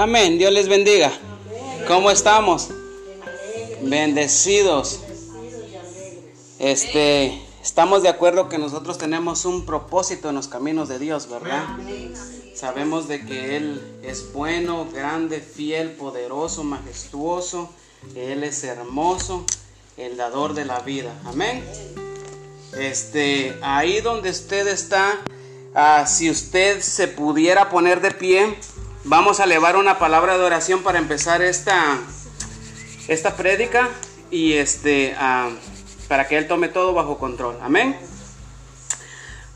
Amén. Dios les bendiga. ¿Cómo estamos? Bendecidos. Este, estamos de acuerdo que nosotros tenemos un propósito en los caminos de Dios, ¿verdad? Sabemos de que Él es bueno, grande, fiel, poderoso, majestuoso. Él es hermoso, el dador de la vida. Amén. Este, ahí donde usted está, ah, si usted se pudiera poner de pie, Vamos a elevar una palabra de oración para empezar esta, esta prédica y este, ah, para que Él tome todo bajo control. Amén.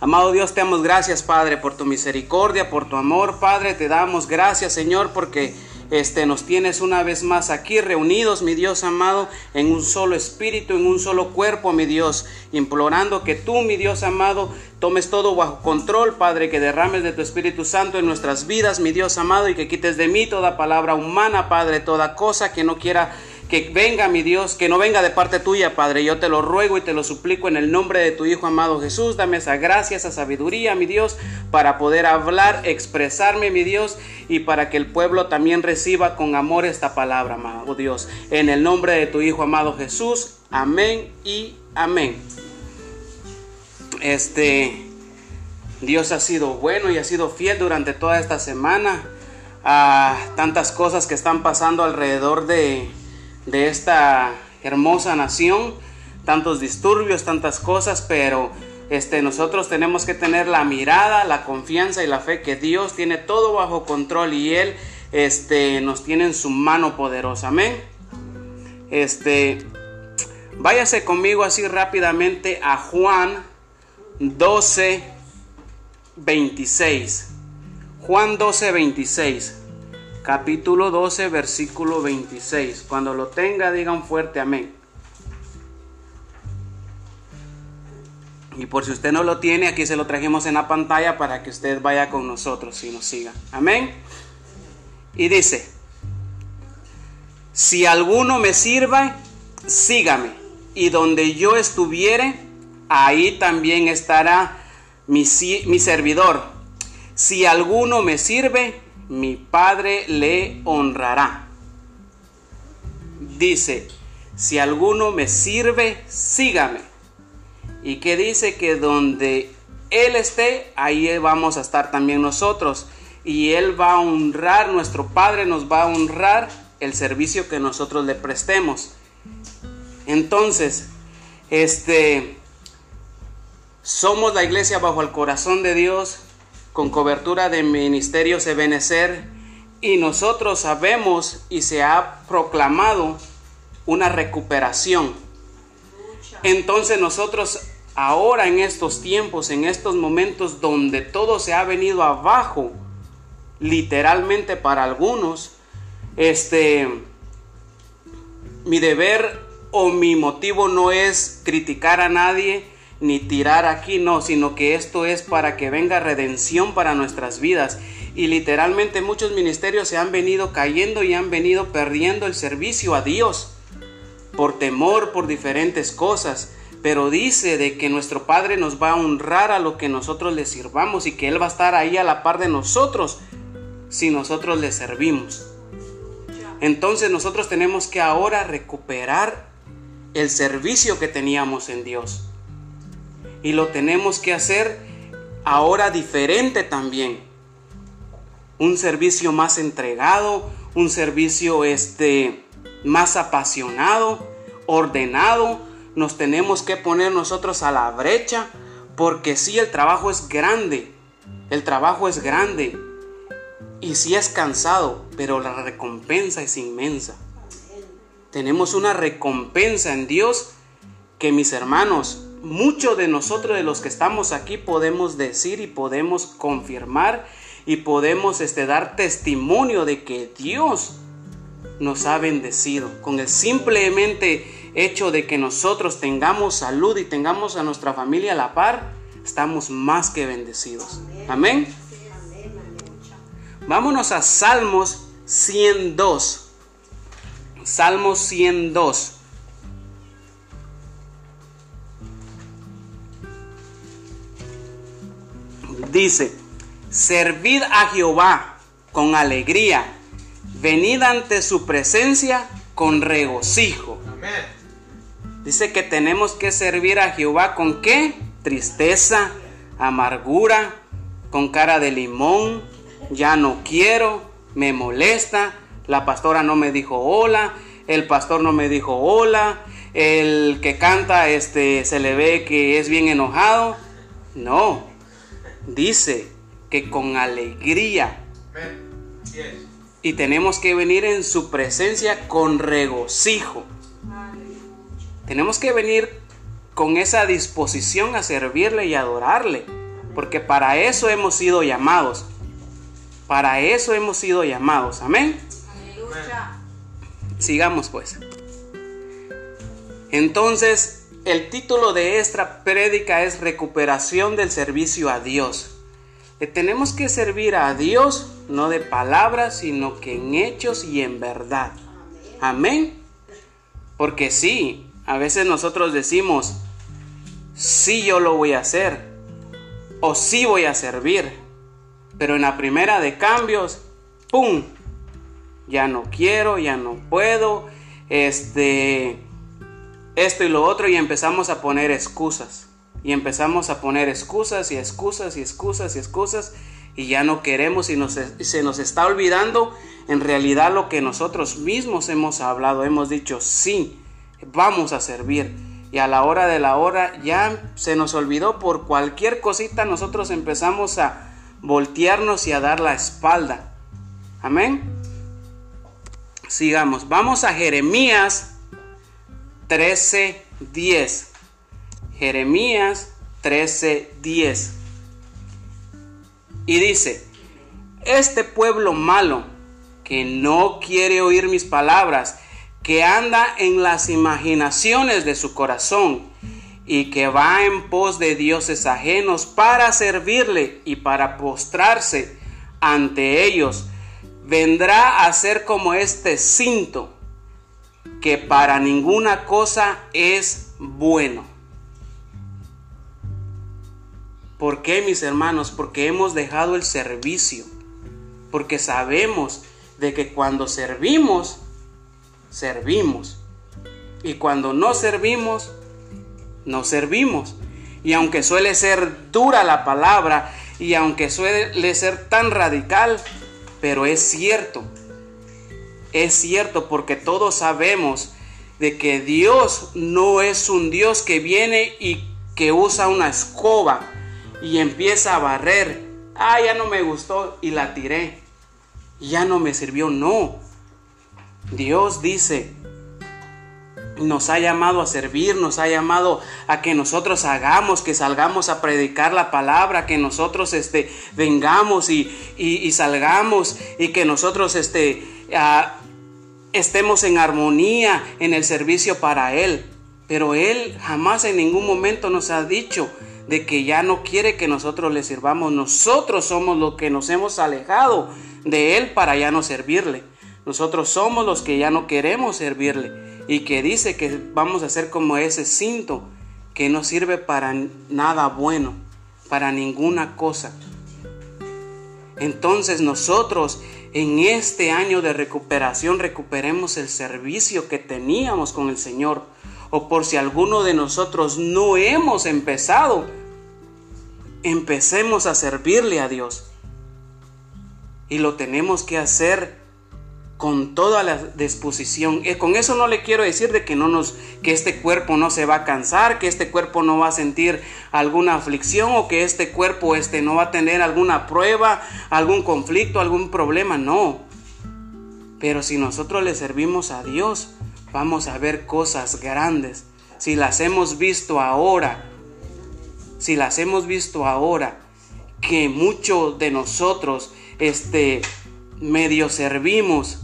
Amado Dios, te damos gracias, Padre, por tu misericordia, por tu amor, Padre. Te damos gracias, Señor, porque este, nos tienes una vez más aquí reunidos, mi Dios amado, en un solo espíritu, en un solo cuerpo, mi Dios, implorando que tú, mi Dios amado, tomes todo bajo control, Padre, que derrames de tu Espíritu Santo en nuestras vidas, mi Dios amado, y que quites de mí toda palabra humana, Padre, toda cosa que no quiera que venga, mi Dios, que no venga de parte tuya, Padre. Yo te lo ruego y te lo suplico en el nombre de tu Hijo amado Jesús. Dame esa gracia, esa sabiduría, mi Dios, para poder hablar, expresarme, mi Dios, y para que el pueblo también reciba con amor esta palabra, amado Dios. En el nombre de tu Hijo amado Jesús. Amén y amén. Este, Dios ha sido bueno y ha sido fiel durante toda esta semana a tantas cosas que están pasando alrededor de de esta hermosa nación, tantos disturbios, tantas cosas, pero este, nosotros tenemos que tener la mirada, la confianza y la fe que Dios tiene todo bajo control y Él este, nos tiene en su mano poderosa. Amén. Este, váyase conmigo así rápidamente a Juan 12, 26. Juan 12, 26 capítulo 12, versículo 26. Cuando lo tenga, digan fuerte amén. Y por si usted no lo tiene, aquí se lo trajimos en la pantalla para que usted vaya con nosotros y nos siga. Amén. Y dice, si alguno me sirva, sígame. Y donde yo estuviere, ahí también estará mi, mi servidor. Si alguno me sirve, mi Padre le honrará. Dice, si alguno me sirve, sígame. Y que dice que donde Él esté, ahí vamos a estar también nosotros. Y Él va a honrar, nuestro Padre nos va a honrar el servicio que nosotros le prestemos. Entonces, este, somos la iglesia bajo el corazón de Dios con cobertura de ministerios Ebenecer y nosotros sabemos y se ha proclamado una recuperación. Entonces nosotros ahora en estos tiempos, en estos momentos donde todo se ha venido abajo, literalmente para algunos, este mi deber o mi motivo no es criticar a nadie, ni tirar aquí, no, sino que esto es para que venga redención para nuestras vidas. Y literalmente muchos ministerios se han venido cayendo y han venido perdiendo el servicio a Dios por temor, por diferentes cosas. Pero dice de que nuestro Padre nos va a honrar a lo que nosotros le sirvamos y que Él va a estar ahí a la par de nosotros si nosotros le servimos. Entonces nosotros tenemos que ahora recuperar el servicio que teníamos en Dios y lo tenemos que hacer ahora diferente también. Un servicio más entregado, un servicio este más apasionado, ordenado. Nos tenemos que poner nosotros a la brecha porque sí el trabajo es grande. El trabajo es grande y sí es cansado, pero la recompensa es inmensa. Tenemos una recompensa en Dios que mis hermanos muchos de nosotros de los que estamos aquí podemos decir y podemos confirmar y podemos este, dar testimonio de que Dios nos ha bendecido con el simplemente hecho de que nosotros tengamos salud y tengamos a nuestra familia a la par, estamos más que bendecidos. Amén. Vámonos a Salmos 102. Salmos 102. Dice, servid a Jehová con alegría, venid ante su presencia con regocijo. Amén. Dice que tenemos que servir a Jehová con qué? Tristeza, amargura, con cara de limón, ya no quiero, me molesta, la pastora no me dijo hola, el pastor no me dijo hola, el que canta este se le ve que es bien enojado. No. Dice que con alegría y tenemos que venir en su presencia con regocijo. Tenemos que venir con esa disposición a servirle y adorarle, porque para eso hemos sido llamados. Para eso hemos sido llamados. Amén. Aleluya. Sigamos pues. Entonces, el título de esta prédica es Recuperación del servicio a Dios. Tenemos que servir a Dios no de palabras, sino que en hechos y en verdad. Amén. Porque sí, a veces nosotros decimos, sí yo lo voy a hacer, o sí voy a servir. Pero en la primera de cambios, ¡pum! Ya no quiero, ya no puedo, este, esto y lo otro, y empezamos a poner excusas. Y empezamos a poner excusas y excusas y excusas y excusas, y ya no queremos y nos, se nos está olvidando en realidad lo que nosotros mismos hemos hablado. Hemos dicho, sí, vamos a servir. Y a la hora de la hora ya se nos olvidó por cualquier cosita, nosotros empezamos a voltearnos y a dar la espalda. Amén. Sigamos. Vamos a Jeremías 13:10. Jeremías 13:10. Y dice, este pueblo malo que no quiere oír mis palabras, que anda en las imaginaciones de su corazón y que va en pos de dioses ajenos para servirle y para postrarse ante ellos, vendrá a ser como este cinto que para ninguna cosa es bueno. ¿Por qué, mis hermanos? Porque hemos dejado el servicio. Porque sabemos de que cuando servimos, servimos. Y cuando no servimos, no servimos. Y aunque suele ser dura la palabra, y aunque suele ser tan radical, pero es cierto. Es cierto porque todos sabemos de que Dios no es un Dios que viene y que usa una escoba y empieza a barrer. Ah, ya no me gustó y la tiré. Ya no me sirvió. No. Dios dice, nos ha llamado a servir, nos ha llamado a que nosotros hagamos, que salgamos a predicar la palabra, que nosotros este, vengamos y, y, salgamos y que nosotros este, estemos en armonía en el servicio para Él. Pero Él jamás en ningún momento nos ha dicho de que ya no quiere que nosotros le sirvamos. Nosotros somos los que nos hemos alejado de Él para ya no servirle. Nosotros somos los que ya no queremos servirle y que dice que vamos a ser como ese cinto que no sirve para nada bueno, para ninguna cosa. Entonces nosotros en este año de recuperación recuperemos el servicio que teníamos con el Señor. O por si alguno de nosotros no hemos empezado, empecemos a servirle a Dios. Y lo tenemos que hacer con toda la disposición. Eh, con eso no le quiero decir de que no nos que este cuerpo no se va a cansar, que este cuerpo no va a sentir alguna aflicción o que este cuerpo este no va a tener alguna prueba, algún conflicto, algún problema, no. Pero si nosotros le servimos a Dios, vamos a ver cosas grandes. Si las hemos visto ahora, si las hemos visto ahora, que muchos de nosotros este medio servimos,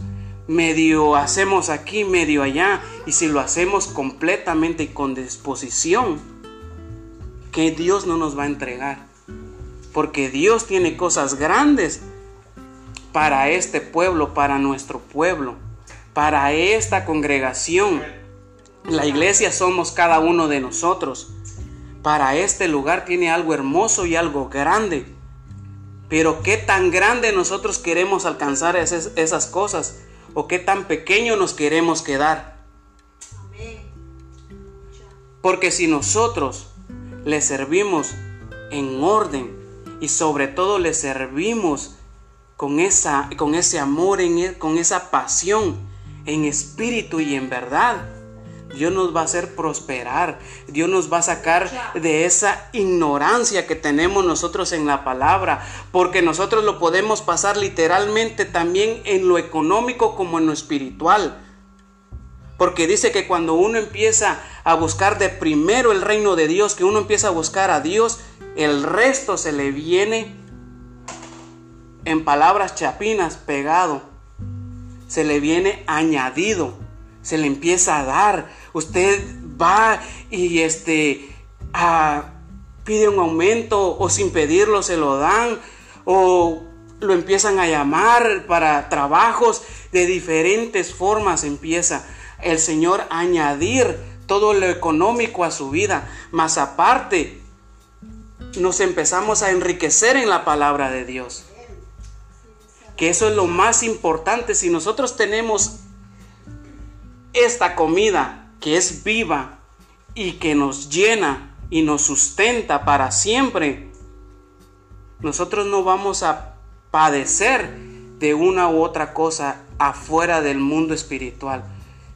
medio hacemos aquí, medio allá, y si lo hacemos completamente y con disposición, que Dios no nos va a entregar. Porque Dios tiene cosas grandes para este pueblo, para nuestro pueblo, para esta congregación. La iglesia somos cada uno de nosotros. Para este lugar tiene algo hermoso y algo grande. Pero qué tan grande nosotros queremos alcanzar esas, esas cosas. O qué tan pequeño nos queremos quedar. Porque si nosotros le servimos en orden y sobre todo le servimos con, esa, con ese amor, en, e, con esa pasión, en espíritu y en verdad, Dios nos va a hacer prosperar. Dios nos va a sacar de esa ignorancia que tenemos nosotros en la palabra. Porque nosotros lo podemos pasar literalmente también en lo económico como en lo espiritual. Porque dice que cuando uno empieza a buscar de primero el reino de Dios, que uno empieza a buscar a Dios, el resto se le viene en palabras chapinas pegado. Se le viene añadido. Se le empieza a dar. Usted va y este pide un aumento o sin pedirlo se lo dan o lo empiezan a llamar para trabajos de diferentes formas empieza el Señor añadir todo lo económico a su vida, más aparte nos empezamos a enriquecer en la palabra de Dios. Que eso es lo más importante. Si nosotros tenemos esta comida que es viva y que nos llena y nos sustenta para siempre, nosotros no vamos a padecer de una u otra cosa afuera del mundo espiritual.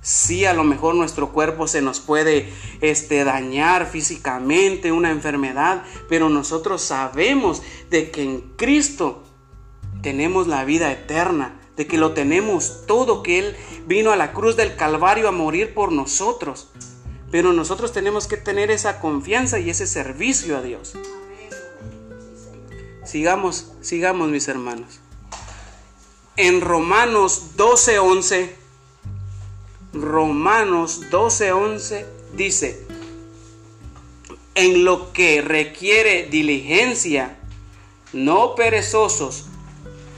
Sí, a lo mejor nuestro cuerpo se nos puede este, dañar físicamente, una enfermedad, pero nosotros sabemos de que en Cristo tenemos la vida eterna, de que lo tenemos todo, que Él vino a la cruz del Calvario a morir por nosotros. Pero nosotros tenemos que tener esa confianza y ese servicio a Dios. Sigamos, sigamos mis hermanos. En Romanos 12:11 Romanos 12:11 dice, en lo que requiere diligencia, no perezosos,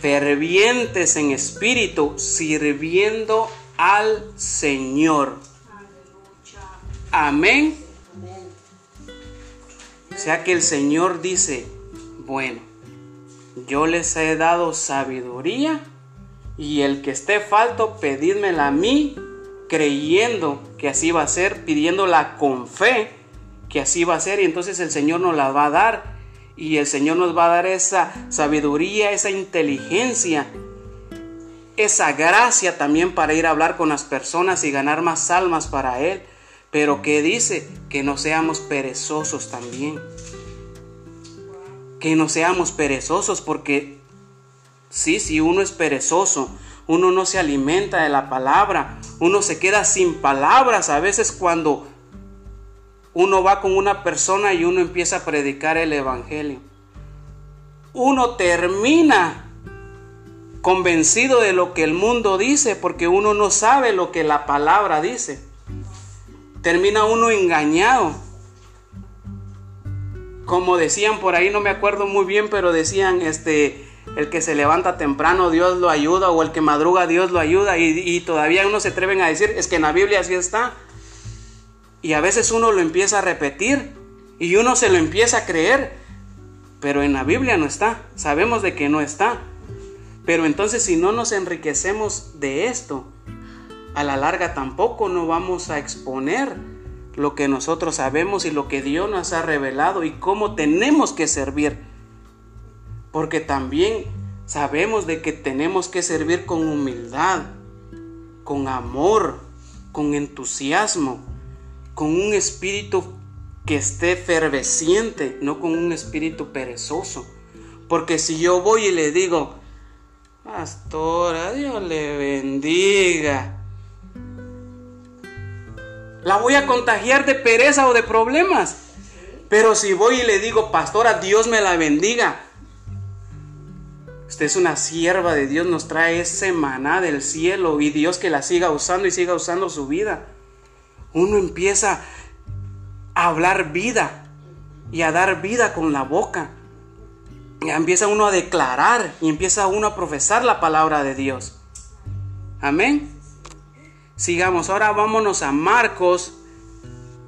fervientes en espíritu, sirviendo al Señor. Amén. O sea que el Señor dice, bueno, yo les he dado sabiduría y el que esté falto, pedídmela a mí creyendo que así va a ser, pidiéndola con fe que así va a ser y entonces el Señor nos la va a dar y el Señor nos va a dar esa sabiduría, esa inteligencia, esa gracia también para ir a hablar con las personas y ganar más almas para Él. Pero que dice que no seamos perezosos también. Que no seamos perezosos porque sí, si uno es perezoso, uno no se alimenta de la palabra, uno se queda sin palabras a veces cuando uno va con una persona y uno empieza a predicar el Evangelio. Uno termina convencido de lo que el mundo dice porque uno no sabe lo que la palabra dice. Termina uno engañado. Como decían por ahí, no me acuerdo muy bien, pero decían, este, el que se levanta temprano Dios lo ayuda o el que madruga Dios lo ayuda y, todavía uno se atreven a decir es que en la Biblia así está. Y a veces uno lo empieza a repetir y uno se lo empieza a creer, pero en la Biblia no está, sabemos de que no está. Pero entonces si no nos enriquecemos de esto, a la larga tampoco no vamos a exponer lo que nosotros sabemos y lo que Dios nos ha revelado y cómo tenemos que servir porque también sabemos de que tenemos que servir con humildad, con amor, con entusiasmo, con un espíritu que esté efervesciente, no con un espíritu perezoso. Porque si yo voy y le digo, Pastora, Dios le bendiga. La voy a contagiar de pereza o de problemas. Pero si voy y le digo, Pastora, Dios me la bendiga. Usted es una sierva de Dios, nos trae ese maná del cielo y Dios que la siga usando y siga usando su vida. Uno empieza a hablar vida y a dar vida con la boca. Y empieza uno a declarar y empieza uno a profesar la palabra de Dios. Amén. Sigamos, ahora vámonos a Marcos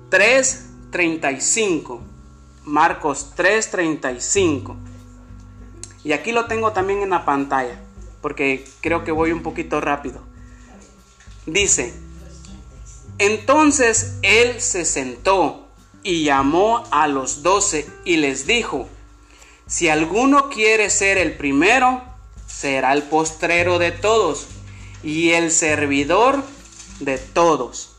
3:35. Marcos 3:35. Y aquí lo tengo también en la pantalla, porque creo que voy un poquito rápido. Dice, entonces él se sentó y llamó a los doce y les dijo, si alguno quiere ser el primero, será el postrero de todos y el servidor de todos.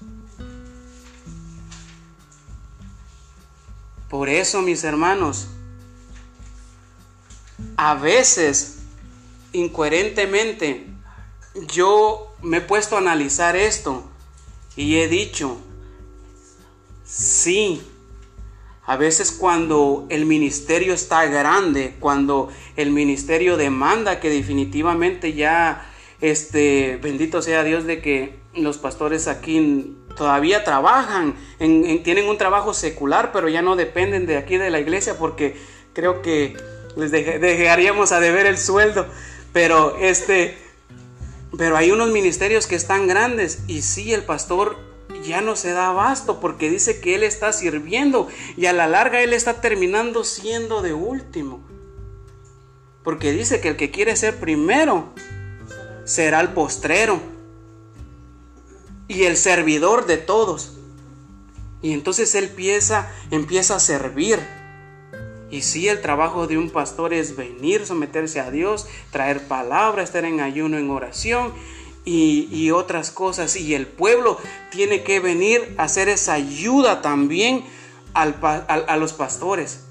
Por eso, mis hermanos, a veces, incoherentemente, yo me he puesto a analizar esto y he dicho, sí, a veces cuando el ministerio está grande, cuando el ministerio demanda que definitivamente ya, este, bendito sea Dios de que los pastores aquí todavía trabajan, tienen un trabajo secular, pero ya no dependen de aquí de la iglesia porque creo que les dejaríamos a deber el sueldo. Pero este, pero hay unos ministerios que están grandes y sí, el pastor ya no se da abasto porque dice que Él está sirviendo y a la larga Él está terminando siendo de último. Porque dice que el que quiere ser primero será el postrero y el servidor de todos. Y entonces Él empieza, empieza a servir. Y si el trabajo de un pastor es venir, someterse a Dios, traer palabra, estar en ayuno, en oración y, otras cosas. Y el pueblo tiene que venir a hacer esa ayuda también a los pastores.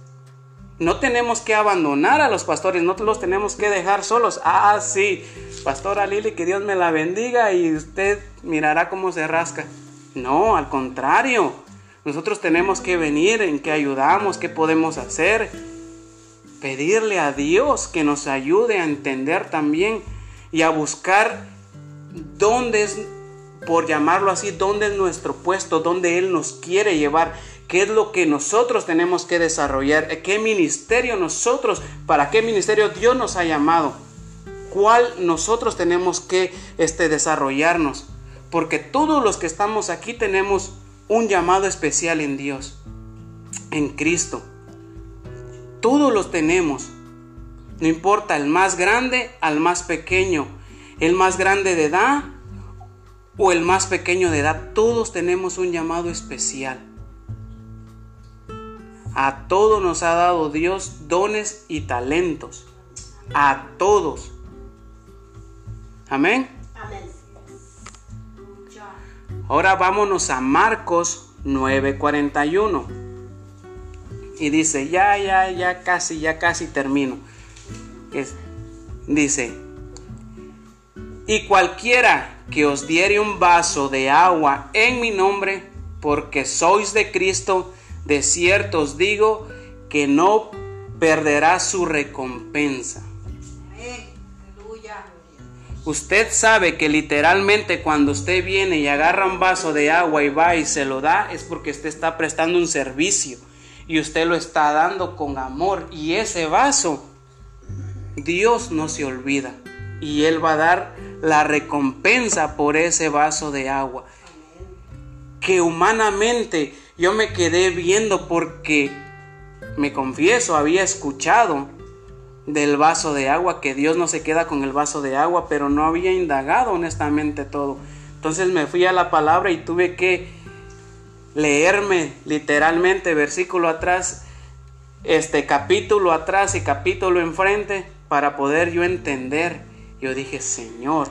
No tenemos que abandonar a los pastores, no los tenemos que dejar solos. Ah, sí, pastora Lili, que Dios me la bendiga y usted mirará cómo se rasca. No, al contrario, nosotros tenemos que venir en qué ayudamos, qué podemos hacer. Pedirle a Dios que nos ayude a entender también y a buscar dónde es, por llamarlo así, dónde es nuestro puesto, dónde Él nos quiere llevar, qué es lo que nosotros tenemos que desarrollar, qué ministerio nosotros, para qué ministerio Dios nos ha llamado, cuál nosotros tenemos que este, desarrollarnos, porque todos los que estamos aquí tenemos un llamado especial en Dios, en Cristo. Todos los tenemos. No importa el más grande al más pequeño, el más grande de edad o el más pequeño de edad, todos tenemos un llamado especial. A todos nos ha dado Dios dones y talentos. A todos. Amén. Ahora vámonos a Marcos 9:41. Y dice, ya, ya, ya casi, ya casi termino. dice, y cualquiera que os diere un vaso de agua en mi nombre, porque sois de Cristo, de cierto os digo que no perderá su recompensa. Usted sabe que literalmente cuando usted viene y agarra un vaso de agua y va y se lo da, es porque usted está prestando un servicio y usted lo está dando con amor. Y ese vaso, Dios no se olvida y Él va a dar la recompensa por ese vaso de agua. Que humanamente yo me quedé viendo porque, me confieso, había escuchado del vaso de agua, que Dios no se queda con el vaso de agua, pero no había indagado honestamente todo. Entonces me fui a la palabra y tuve que leerme literalmente versículo atrás, este capítulo atrás y capítulo enfrente para poder yo entender yo dije, Señor,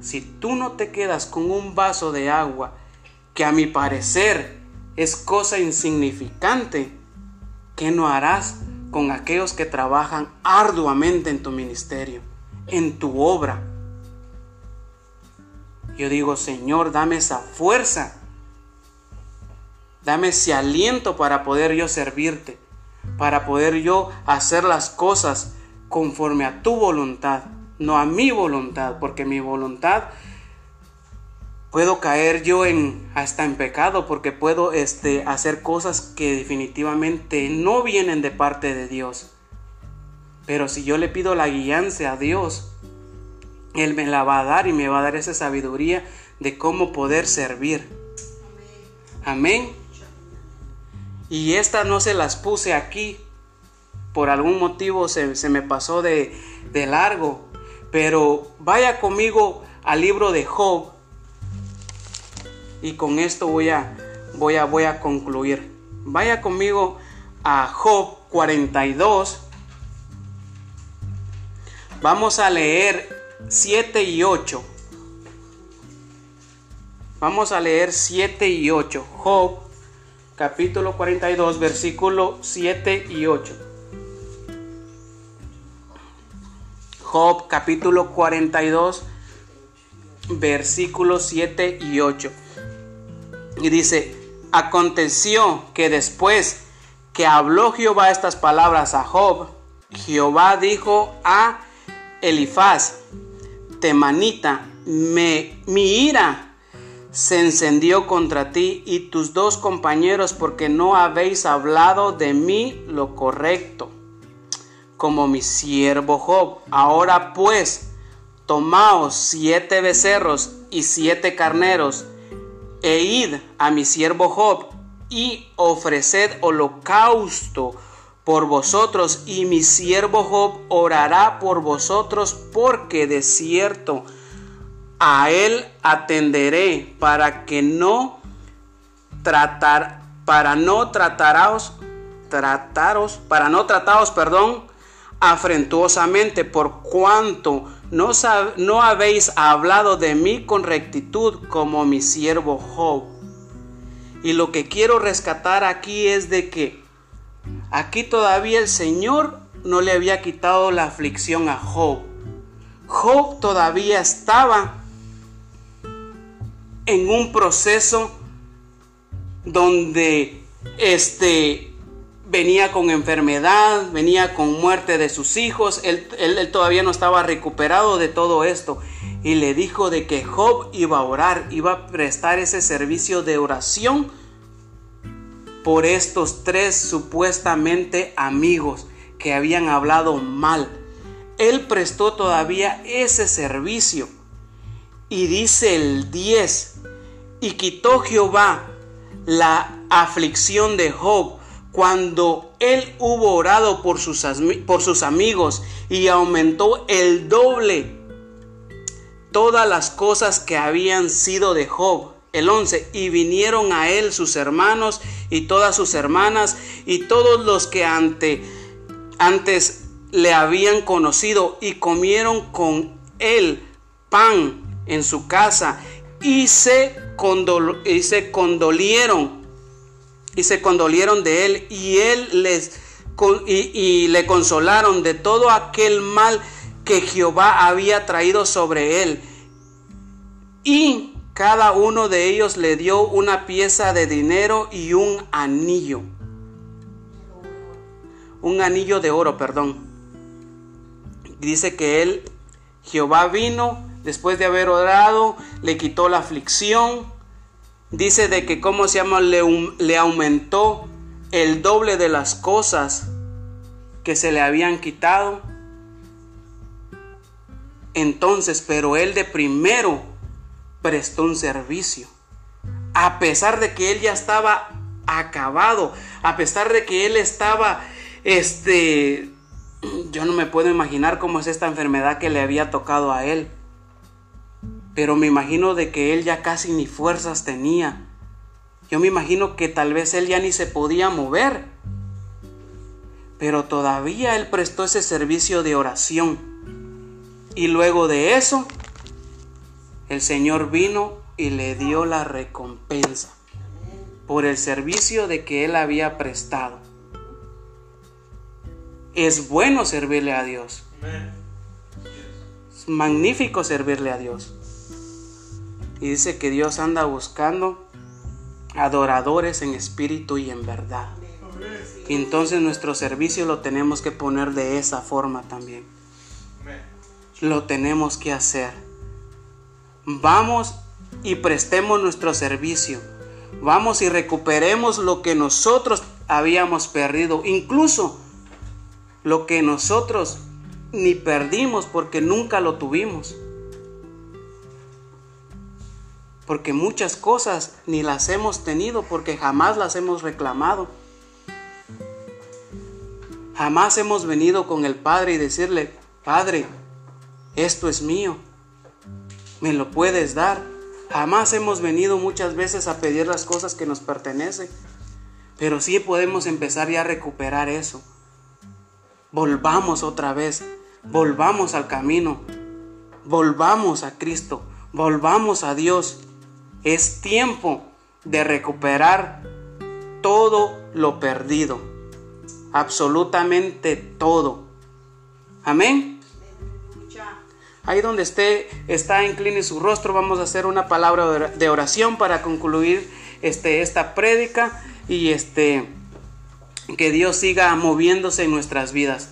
si tú no te quedas con un vaso de agua, que a mi parecer es cosa insignificante, ¿qué no harás con aquellos que trabajan arduamente en tu ministerio, en tu obra? Yo digo, Señor, dame esa fuerza, dame ese aliento para poder yo servirte, para poder yo hacer las cosas conforme a tu voluntad no a mi voluntad, porque mi voluntad puedo caer yo en hasta en pecado porque puedo este hacer cosas que definitivamente no vienen de parte de Dios. Pero si yo le pido la guianza a Dios, él me la va a dar y me va a dar esa sabiduría de cómo poder servir. Amén. Y estas no se las puse aquí. Por algún motivo se, se me pasó de, de largo. Pero vaya conmigo al libro de Job, y con esto voy a, voy a, voy a concluir. Vaya conmigo a Job 42. Vamos a leer 7 y 8. Vamos a leer 7 y 8. Job capítulo 42 versículo 7 y 8. Job capítulo 42 versículos 7 y 8. Y dice, aconteció que después que habló Jehová estas palabras a Job, Jehová dijo a Elifaz, temanita, me, mi ira se encendió contra ti y tus dos compañeros porque no habéis hablado de mí lo correcto, como mi siervo Job. Ahora pues, tomaos siete becerros y siete carneros, e id a mi siervo Job, y ofreced holocausto por vosotros, y mi siervo Job orará por vosotros, porque de cierto a él atenderé, para que no tratar, para no trataros, trataros, para no trataros, perdón, afrentuosamente, por cuanto no, habéis hablado de mí con rectitud como mi siervo Job. Y lo que quiero rescatar aquí es de que aquí todavía el Señor no le había quitado la aflicción a Job. Job todavía estaba en un proceso donde este venía con enfermedad, venía con muerte de sus hijos, él, todavía no estaba recuperado de todo esto. Y le dijo de que Job iba a orar, iba a prestar ese servicio de oración por estos tres supuestamente amigos que habían hablado mal. Él prestó todavía ese servicio. Y dice el 10, y quitó Jehová la aflicción de Job cuando él hubo orado por sus, por sus amigos y aumentó el doble todas las cosas que habían sido de Job. El 11, y vinieron a él sus hermanos y todas sus hermanas y todos los que ante, antes le habían conocido y comieron con él pan en su casa y se, y se condolieron y se condolieron de él y él les y, le consolaron de todo aquel mal que Jehová había traído sobre él. Y cada uno de ellos le dio una pieza de dinero y un anillo. Un anillo de oro, perdón. Dice que él, Jehová vino después de haber orado, le quitó la aflicción, dice de que, ¿cómo se llama? Le, le aumentó el doble de las cosas que se le habían quitado. Entonces, pero él de primero prestó un servicio. A pesar de que él ya estaba acabado, a pesar de que él estaba, este, yo no me puedo imaginar cómo es esta enfermedad que le había tocado a él pero me imagino de que él ya casi ni fuerzas tenía. Yo me imagino que tal vez él ya ni se podía mover. Pero todavía él prestó ese servicio de oración. Y luego de eso, el Señor vino y le dio la recompensa por el servicio de que él había prestado. Es bueno servirle a Dios. Es magnífico servirle a Dios. Y dice que Dios anda buscando adoradores en espíritu y en verdad. Y entonces nuestro servicio lo tenemos que poner de esa forma también. Lo tenemos que hacer. Vamos y prestemos nuestro servicio. Vamos y recuperemos lo que nosotros habíamos perdido. Incluso lo que nosotros ni perdimos porque nunca lo tuvimos. Porque muchas cosas ni las hemos tenido porque jamás las hemos reclamado. Jamás hemos venido con el Padre y decirle, Padre, esto es mío, me lo puedes dar. Jamás hemos venido muchas veces a pedir las cosas que nos pertenecen. Pero sí podemos empezar ya a recuperar eso. Volvamos otra vez. Volvamos al camino. Volvamos a Cristo. Volvamos a Dios. Es tiempo de recuperar todo lo perdido. Absolutamente todo. Amén. Ahí donde esté, está, incline su rostro. Vamos a hacer una palabra de oración para concluir este, esta prédica y este, que Dios siga moviéndose en nuestras vidas.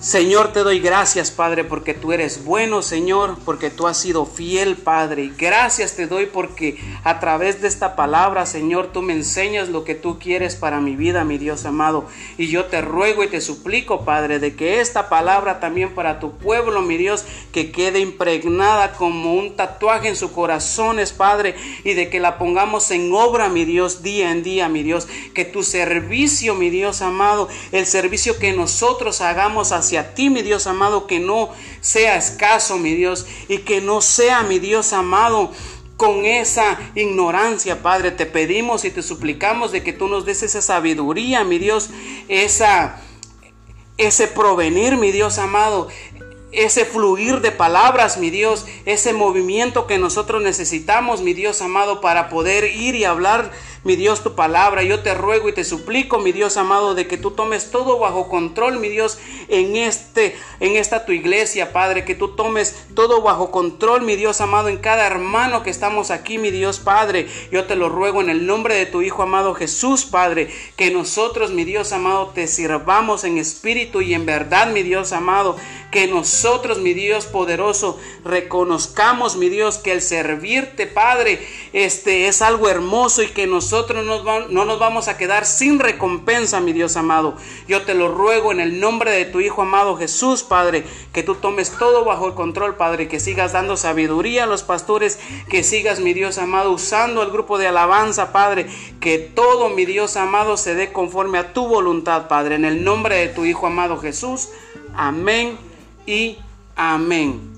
Señor, te doy gracias, Padre, porque tú eres bueno, Señor, porque tú has sido fiel, Padre. Y gracias te doy porque a través de esta palabra, Señor, tú me enseñas lo que tú quieres para mi vida, mi Dios amado. Y yo te ruego y te suplico, Padre, de que esta palabra también para tu pueblo, mi Dios, que quede impregnada como un tatuaje en sus corazones, Padre, y de que la pongamos en obra, mi Dios, día en día, mi Dios. Que tu servicio, mi Dios amado, el servicio que nosotros hagamos a hacia ti, mi Dios amado, que no sea escaso, mi Dios, y que no sea, mi Dios amado, con esa ignorancia, Padre. Te pedimos y te suplicamos de que tú nos des esa sabiduría, mi Dios, esa ese provenir, mi Dios amado, ese fluir de palabras, mi Dios, ese movimiento que nosotros necesitamos, mi Dios amado, para poder ir y hablar mi Dios, tu palabra. Yo te ruego y te suplico, mi Dios amado, de que tú tomes todo bajo control, mi Dios, en este, en esta tu iglesia, Padre, que tú tomes todo bajo control, mi Dios amado, en cada hermano que estamos aquí, mi Dios Padre. Yo te lo ruego en el nombre de tu Hijo amado Jesús, Padre, que nosotros, mi Dios amado, te sirvamos en espíritu y en verdad, mi Dios amado, que nosotros, mi Dios poderoso, reconozcamos, mi Dios, que el servirte, Padre, este es algo hermoso y que nosotros no nos vamos a quedar sin recompensa, mi Dios amado. Yo te lo ruego en el nombre de tu Hijo amado Jesús, Padre, que tú tomes todo bajo el control, Padre, que sigas dando sabiduría a los pastores, que sigas, mi Dios amado, usando el grupo de alabanza, Padre, que todo, mi Dios amado, se dé conforme a tu voluntad, Padre, en el nombre de tu Hijo amado Jesús. Amén y amén.